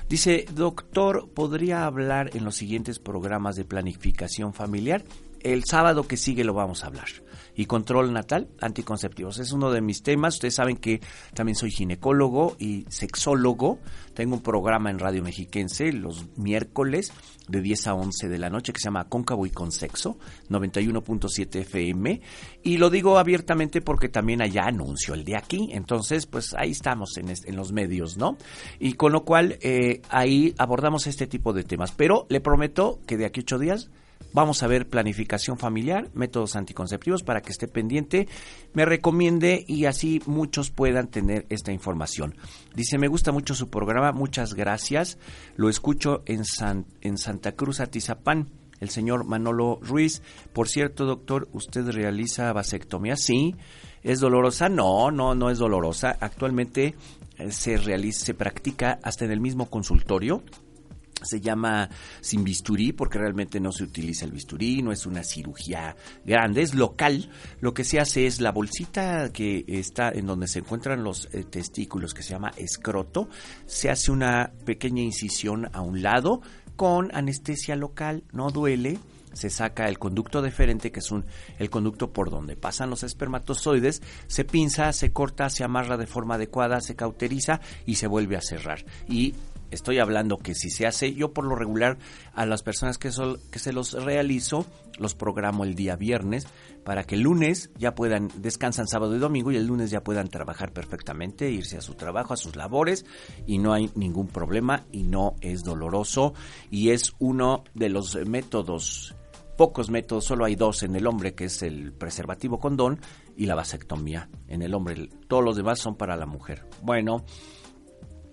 Speaker 2: Dice, doctor, ¿podría hablar en los siguientes programas de planificación familiar? El sábado que sigue lo vamos a hablar y control natal anticonceptivos. Es uno de mis temas. Ustedes saben que también soy ginecólogo y sexólogo. Tengo un programa en Radio Mexiquense los miércoles de 10 a 11 de la noche que se llama Cóncavo y con Sexo, 91.7 FM. Y lo digo abiertamente porque también allá anuncio el de aquí. Entonces, pues ahí estamos en, en los medios, ¿no? Y con lo cual eh, ahí abordamos este tipo de temas. Pero le prometo que de aquí a ocho días Vamos a ver planificación familiar, métodos anticonceptivos para que esté pendiente, me recomiende y así muchos puedan tener esta información. Dice, me gusta mucho su programa, muchas gracias. Lo escucho en, en Santa Cruz, Atizapán. El señor Manolo Ruiz. Por cierto, doctor, ¿usted realiza vasectomía? Sí. ¿Es dolorosa? No, no, no es dolorosa. Actualmente eh, se realiza, se practica hasta en el mismo consultorio se llama sin bisturí porque realmente no se utiliza el bisturí, no es una cirugía grande, es local. Lo que se hace es la bolsita que está en donde se encuentran los eh, testículos, que se llama escroto, se hace una pequeña incisión a un lado con anestesia local, no duele se saca el conducto deferente, que es un, el conducto por donde pasan los espermatozoides, se pinza, se corta, se amarra de forma adecuada, se cauteriza y se vuelve a cerrar. Y estoy hablando que si se hace, yo por lo regular a las personas que, que se los realizo, los programo el día viernes para que el lunes ya puedan, descansan sábado y domingo y el lunes ya puedan trabajar perfectamente, irse a su trabajo, a sus labores y no hay ningún problema y no es doloroso y es uno de los métodos pocos métodos, solo hay dos en el hombre, que es el preservativo condón y la vasectomía en el hombre. Todos los demás son para la mujer. Bueno,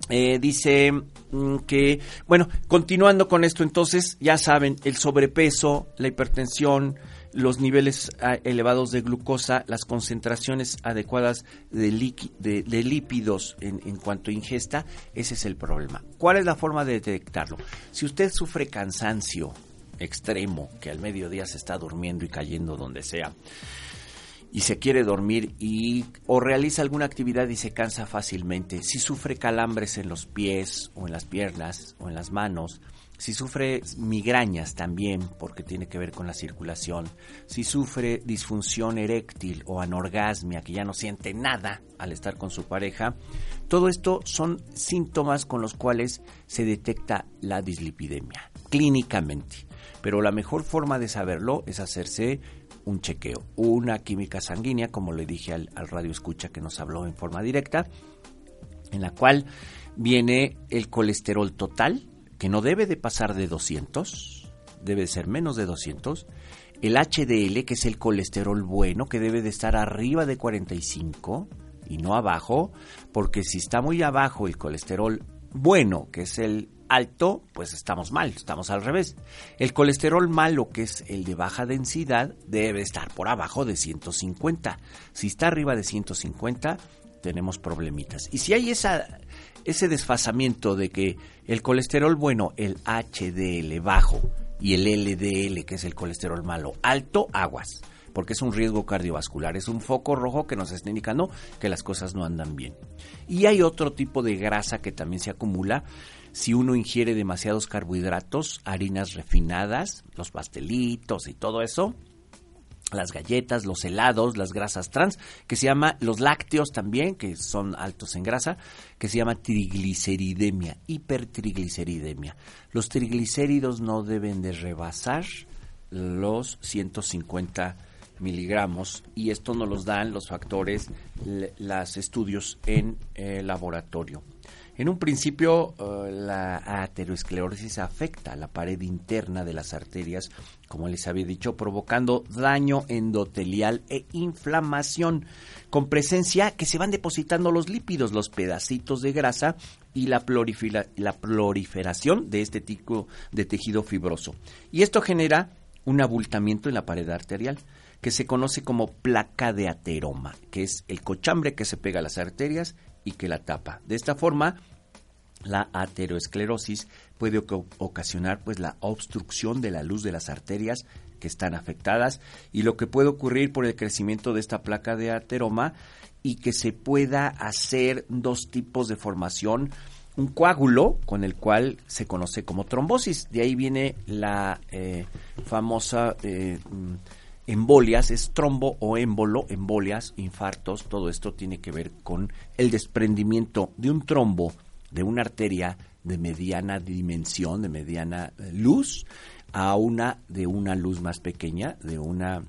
Speaker 2: eh, dice mm, que, bueno, continuando con esto, entonces, ya saben, el sobrepeso, la hipertensión, los niveles ah, elevados de glucosa, las concentraciones adecuadas de, de, lípidos en, en, cuanto ingesta, ese es el problema. ¿Cuál es la forma de detectarlo? Si usted sufre cansancio extremo, que al mediodía se está durmiendo y cayendo donde sea, y se quiere dormir y o realiza alguna actividad y se cansa fácilmente, si sufre calambres en los pies o en las piernas o en las manos, si sufre migrañas también porque tiene que ver con la circulación, si sufre disfunción eréctil o anorgasmia que ya no siente nada al estar con su pareja, todo esto son síntomas con los cuales se detecta la dislipidemia clínicamente. Pero la mejor forma de saberlo es hacerse un chequeo, una química sanguínea, como le dije al, radio escucha que nos habló en forma directa, en la cual viene el colesterol total, que no debe de pasar de 200, debe de ser menos de 200, el HDL, que es el colesterol bueno, que debe de estar arriba de 45 y no abajo, porque si está muy abajo el colesterol bueno, que es el alto, pues estamos mal, estamos al revés. El colesterol malo, que es el de baja densidad, debe estar por abajo de 150. Si está arriba de 150, tenemos problemitas. Y si hay ese desfasamiento de que el colesterol bueno, el HDL bajo y el LDL, que es el colesterol malo, alto, aguas. porque es un riesgo cardiovascular, es un foco rojo que nos está indicando que las cosas no andan bien. Y hay otro tipo de grasa que también se acumula si uno ingiere demasiados carbohidratos, harinas refinadas, los pastelitos y todo eso, las galletas, los helados, las grasas trans, que se llama los lácteos también, que son altos en grasa, que se llama trigliceridemia, hipertrigliceridemia. Los triglicéridos no deben de rebasar los 150 miligramos y esto nos los dan los factores, los estudios en el laboratorio. En un principio, eh, la aterosclerosis afecta la pared interna de las arterias, como les había dicho, provocando daño endotelial e inflamación, con presencia que se van depositando los lípidos, los pedacitos de grasa y la, la proliferación de este tipo de tejido fibroso. Y esto genera un abultamiento en la pared arterial que se conoce como placa de ateroma, que es el cochambre que se pega a las arterias y que la tapa. De esta forma, la ateroesclerosis puede ocasionar pues la obstrucción de la luz de las arterias que están afectadas y lo que puede ocurrir por el crecimiento de esta placa de ateroma y que se pueda hacer dos tipos de formación. Un coágulo con el cual se conoce como trombosis. De ahí viene la eh, famosa eh, mm, embolias es trombo o émbolo embolias infartos todo esto tiene que ver con el desprendimiento de un trombo de una arteria de mediana dimensión, de mediana eh, luz, a una de una luz más pequeña, de una,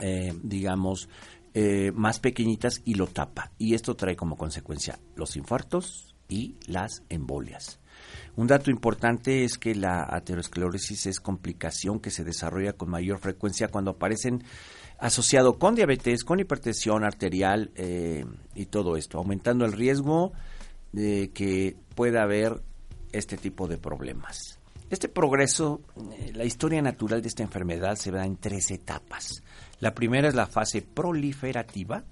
Speaker 2: eh, digamos, eh, más pequeñitas y lo tapa. Y esto trae como consecuencia los infartos y las embolias. Un dato importante es que la aterosclerosis es complicación que se desarrolla con mayor frecuencia cuando aparecen asociado con diabetes, con hipertensión arterial y todo esto, aumentando el riesgo de que pueda haber este tipo de problemas. Este progreso, eh, la historia natural de esta enfermedad se da en tres etapas. La primera es la fase proliferativa.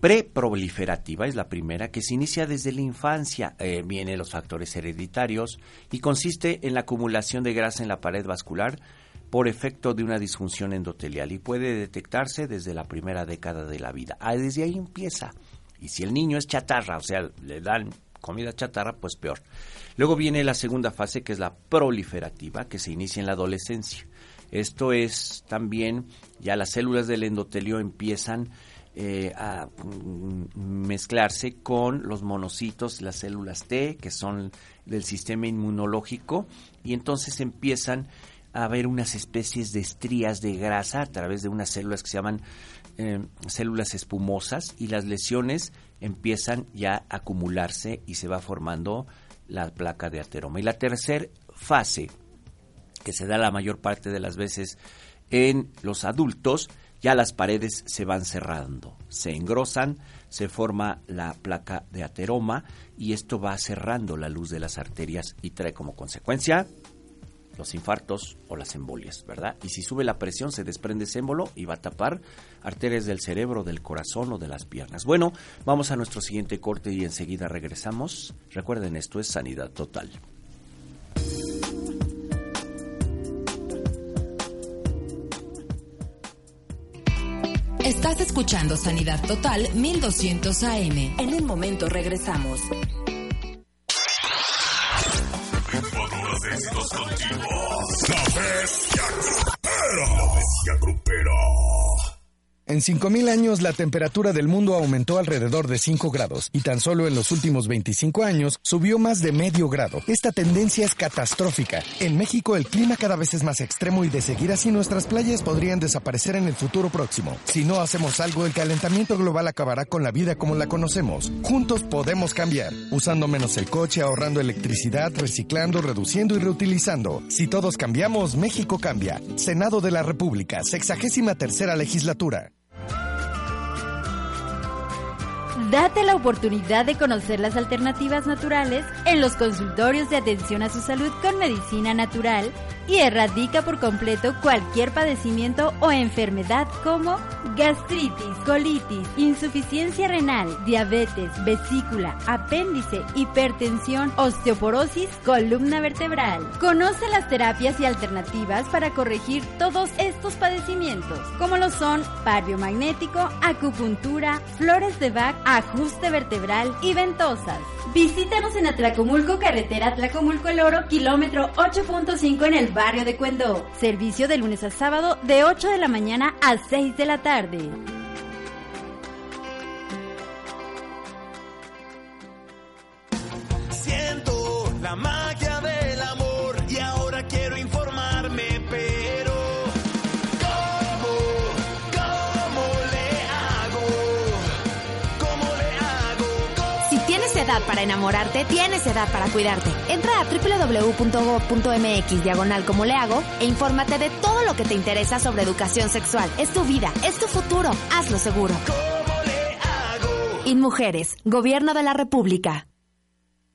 Speaker 2: Preproliferativa es la primera que se inicia desde la infancia. Eh, vienen los factores hereditarios y consiste en la acumulación de grasa en la pared vascular por efecto de una disfunción endotelial y puede detectarse desde la primera década de la vida. Ah, desde ahí empieza. Y si el niño es chatarra, o sea, le dan comida chatarra, pues peor. Luego viene la segunda fase, que es la proliferativa, que se inicia en la adolescencia. Esto es también, ya las células del endotelio empiezan eh, a mm, mezclarse con los monocitos, las células T, que son del sistema inmunológico, y entonces empiezan a haber unas especies de estrías de grasa a través de unas células que se llaman eh, células espumosas y las lesiones empiezan ya a acumularse y se va formando la placa de ateroma. Y la tercera fase, que se da la mayor parte de las veces en los adultos, ya las paredes se van cerrando, se engrosan, se forma la placa de ateroma y esto va cerrando la luz de las arterias y trae como consecuencia los infartos o las embolias, ¿verdad? Y si sube la presión se desprende ese émbolo y va a tapar arterias del cerebro, del corazón o de las piernas. Bueno, vamos a nuestro siguiente corte y enseguida regresamos. Recuerden, esto es Sanidad Total.
Speaker 1: Estás escuchando Sanidad Total 1200 AM. En un momento regresamos.
Speaker 3: Éxitos continuos. La bestia grupera. La bestia grupera.
Speaker 16: En 5.000 años la temperatura del mundo aumentó alrededor de 5 grados y tan solo en los últimos 25 años subió más de medio grado. Esta tendencia es catastrófica. En México el clima cada vez es más extremo y de seguir así nuestras playas podrían desaparecer en el futuro próximo. Si no hacemos algo el calentamiento global acabará con la vida como la conocemos. Juntos podemos cambiar, usando menos el coche, ahorrando electricidad, reciclando, reduciendo y reutilizando. Si todos cambiamos, México cambia. Senado de la República, sexagésima tercera legislatura.
Speaker 17: Date la oportunidad de conocer las alternativas naturales en los consultorios de atención a su salud con medicina natural y erradica por completo cualquier padecimiento o enfermedad como gastritis, colitis, insuficiencia renal, diabetes, vesícula, apéndice, hipertensión, osteoporosis, columna vertebral. Conoce las terapias y alternativas para corregir todos estos padecimientos, como lo son par biomagnético, acupuntura, flores de Bach, ajuste vertebral y ventosas. Visítanos en Atlacomulco, carretera Atlacomulco El Oro, kilómetro 8.5 en el barrio de Cuendó. Servicio de lunes a sábado de 8 de la mañana a 6 de la tarde.
Speaker 18: Siento la magia
Speaker 19: para enamorarte, tienes edad para cuidarte. Entra a www.go.mx diagonal como le hago e infórmate de todo lo que te interesa sobre educación sexual. Es tu vida, es tu futuro. Hazlo seguro. InMujeres, Gobierno de la República.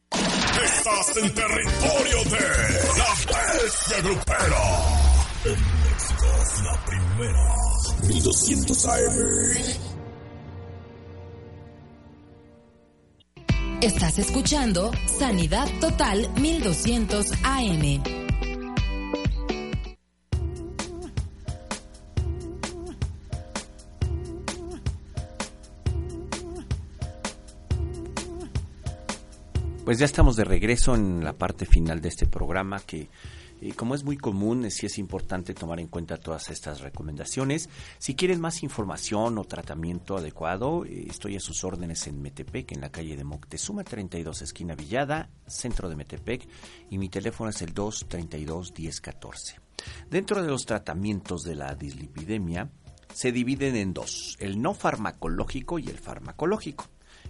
Speaker 3: Estás en territorio de la bestia grupera. En México, la primera. 1200 AM.
Speaker 1: Estás escuchando Sanidad Total 1200 AM.
Speaker 2: Pues ya estamos de regreso en la parte final de este programa que como es muy común, eh, sí es importante tomar en cuenta todas estas recomendaciones. Si quieren más información o tratamiento adecuado, eh, estoy a sus órdenes en Metepec, en la calle de Moctezuma 32, esquina Villada, centro de Metepec, y mi teléfono es el 232-1014. Dentro de los tratamientos de la dislipidemia, se dividen en dos, el no farmacológico y el farmacológico.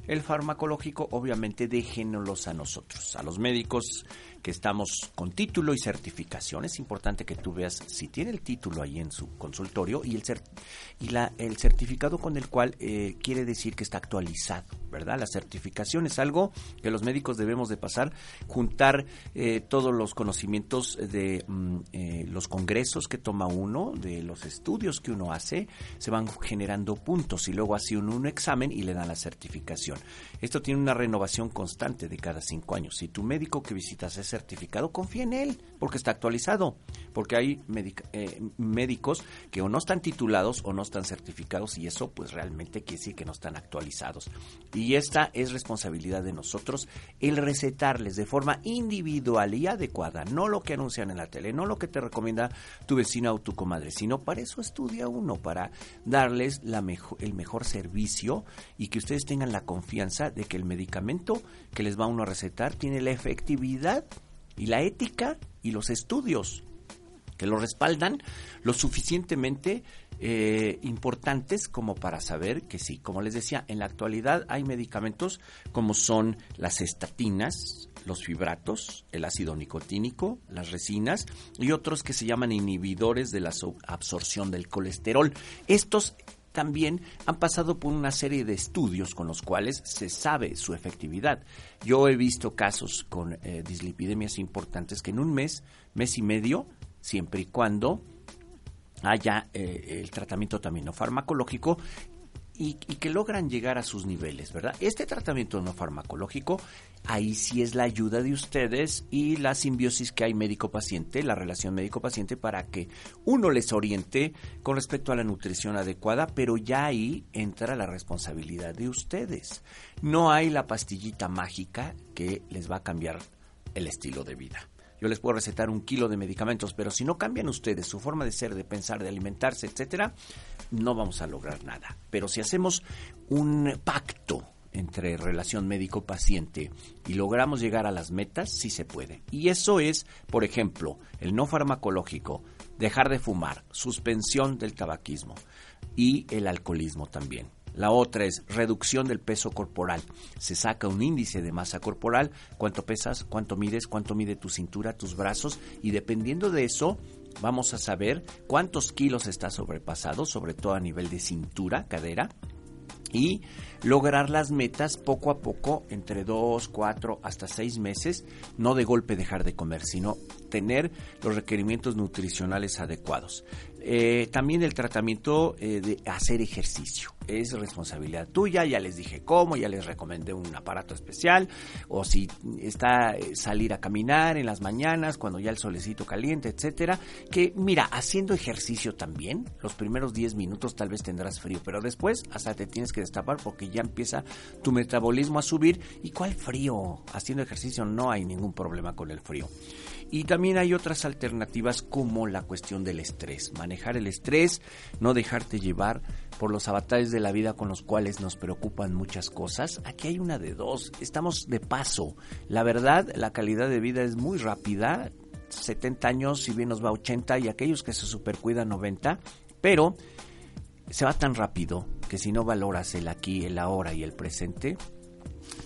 Speaker 2: El farmacológico, obviamente, déjenoslos a nosotros, a los médicos que estamos con título y certificación. Es importante que tú veas si tiene el título ahí en su consultorio y el, y la, el certificado con el cual eh, quiere decir que está actualizado, ¿verdad? La certificación es algo que los médicos debemos de pasar, juntar eh, todos los conocimientos de mm, eh, los congresos que toma uno, de los estudios que uno hace, se van generando puntos y luego hace uno un examen y le dan la certificación. Esto tiene una renovación constante de cada cinco años. Si tu médico que visitas es certificado, confía en él, porque está actualizado. Porque hay eh, médicos que o no están titulados o no están certificados y eso pues realmente quiere decir que no están actualizados. Y esta es responsabilidad de nosotros el recetarles de forma individual y adecuada, no lo que anuncian en la tele, no lo que te recomienda tu vecina o tu comadre, sino para eso estudia uno, para darles el mejor servicio y que ustedes tengan la confianza de que el medicamento que les va uno a recetar tiene la efectividad y la ética y los estudios que lo respaldan lo suficientemente eh, importantes como para saber que sí. Como les decía, en la actualidad hay medicamentos como son las estatinas, los fibratos, el ácido nicotínico, las resinas y otros que se llaman inhibidores de la absorción del colesterol. Estos también han pasado por una serie de estudios con los cuales se sabe su efectividad. Yo he visto casos con eh, dislipidemias importantes que en un mes, mes y medio, siempre y cuando haya eh, el tratamiento también no farmacológico, y, que logran llegar a sus niveles, ¿verdad? Este tratamiento no farmacológico, ahí sí es la ayuda de ustedes y la simbiosis que hay médico-paciente, la relación médico-paciente para que uno les oriente con respecto a la nutrición adecuada, pero ya ahí entra la responsabilidad de ustedes. No hay la pastillita mágica que les va a cambiar el estilo de vida. Yo les puedo recetar un kilo de medicamentos, pero si no cambian ustedes su forma de ser, de pensar, de alimentarse, etcétera, no vamos a lograr nada. Pero si hacemos un pacto entre relación médico-paciente y logramos llegar a las metas, sí se puede. Y eso es, por ejemplo, el no farmacológico, dejar de fumar, suspensión del tabaquismo y el alcoholismo también. La otra es reducción del peso corporal. Se saca un índice de masa corporal, cuánto pesas, cuánto mides, cuánto mide tu cintura, tus brazos y dependiendo de eso vamos a saber cuántos kilos está sobrepasado, sobre todo a nivel de cintura, cadera y lograr las metas poco a poco, entre dos, cuatro, hasta seis meses, no de golpe dejar de comer, sino tener los requerimientos nutricionales adecuados. Eh, también el tratamiento eh, de hacer ejercicio es responsabilidad tuya. Ya les dije cómo, ya les recomendé un aparato especial. O si está eh, salir a caminar en las mañanas cuando ya el solecito caliente, etcétera. Que mira, haciendo ejercicio también, los primeros 10 minutos tal vez tendrás frío, pero después hasta te tienes que destapar porque ya empieza tu metabolismo a subir. ¿Y cuál frío? Haciendo ejercicio no hay ningún problema con el frío. Y también hay otras alternativas como la cuestión del estrés. Manejar el estrés, no dejarte llevar por los avatares de la vida con los cuales nos preocupan muchas cosas. Aquí hay una de dos. Estamos de paso. La verdad, la calidad de vida es muy rápida. 70 años, si bien nos va a 80 y aquellos que se supercuidan 90. Pero se va tan rápido que si no valoras el aquí, el ahora y el presente,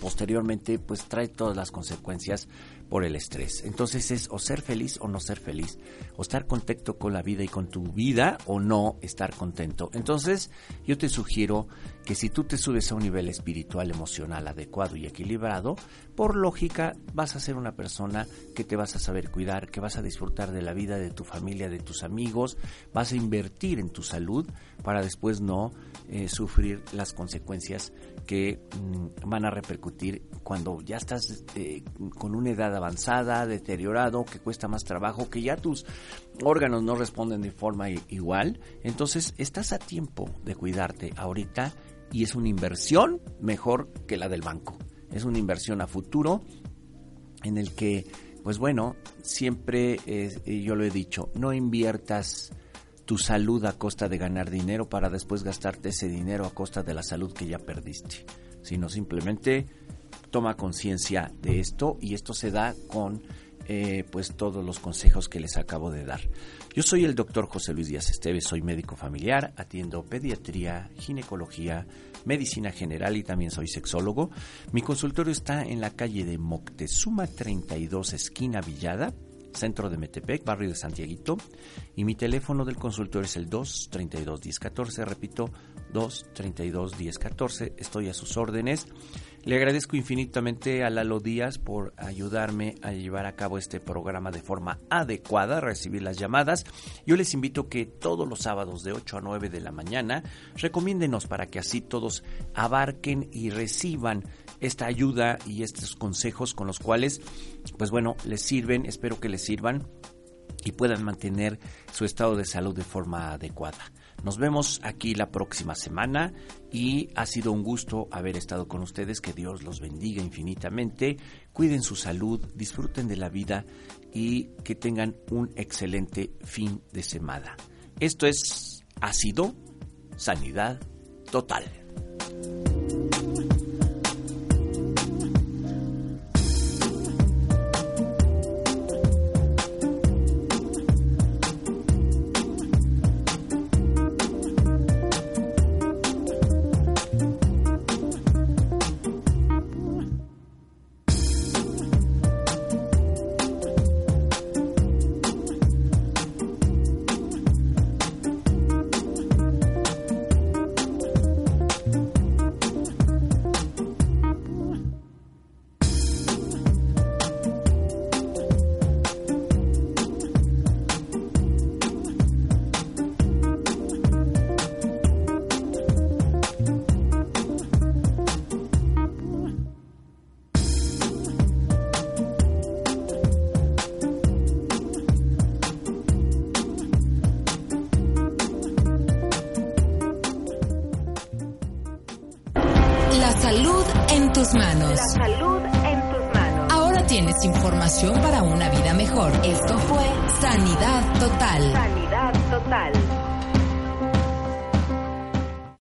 Speaker 2: posteriormente pues trae todas las consecuencias por el estrés. Entonces es o ser feliz o no ser feliz, o estar contento con la vida y con tu vida o no estar contento. Entonces yo te sugiero que si tú te subes a un nivel espiritual, emocional adecuado y equilibrado, por lógica vas a ser una persona que te vas a saber cuidar, que vas a disfrutar de la vida de tu familia, de tus amigos, vas a invertir en tu salud para después no eh, sufrir las consecuencias que mm, van a repercutir cuando ya estás eh, con una edad avanzada, deteriorado, que cuesta más trabajo, que ya tus órganos no responden de forma igual. Entonces estás a tiempo de cuidarte ahorita y es una inversión mejor que la del banco. Es una inversión a futuro en el que, pues bueno, siempre eh, yo lo he dicho, no inviertas tu salud a costa de ganar dinero para después gastarte ese dinero a costa de la salud que ya perdiste, sino simplemente toma conciencia de esto y esto se da con eh, pues todos los consejos que les acabo de dar. Yo soy el doctor José Luis Díaz Esteves, soy médico familiar, atiendo pediatría, ginecología, medicina general y también soy sexólogo. Mi consultorio está en la calle de Moctezuma 32, esquina Villada, centro de Metepec, barrio de Santiaguito. Y mi teléfono del consultorio es el 232 1014, repito, 232 1014. Estoy a sus órdenes. Le agradezco infinitamente a Lalo Díaz por ayudarme a llevar a cabo este programa de forma adecuada, recibir las llamadas. Yo les invito que todos los sábados de 8 a 9 de la mañana recomiéndenos para que así todos abarquen y reciban esta ayuda y estos consejos con los cuales, pues bueno, les sirven, espero que les sirvan y puedan mantener su estado de salud de forma adecuada. Nos vemos aquí la próxima semana y ha sido un gusto haber estado con ustedes. Que Dios los bendiga infinitamente. Cuiden su salud, disfruten de la vida y que tengan un excelente fin de semana. Esto es, ha sido
Speaker 11: Sanidad Total.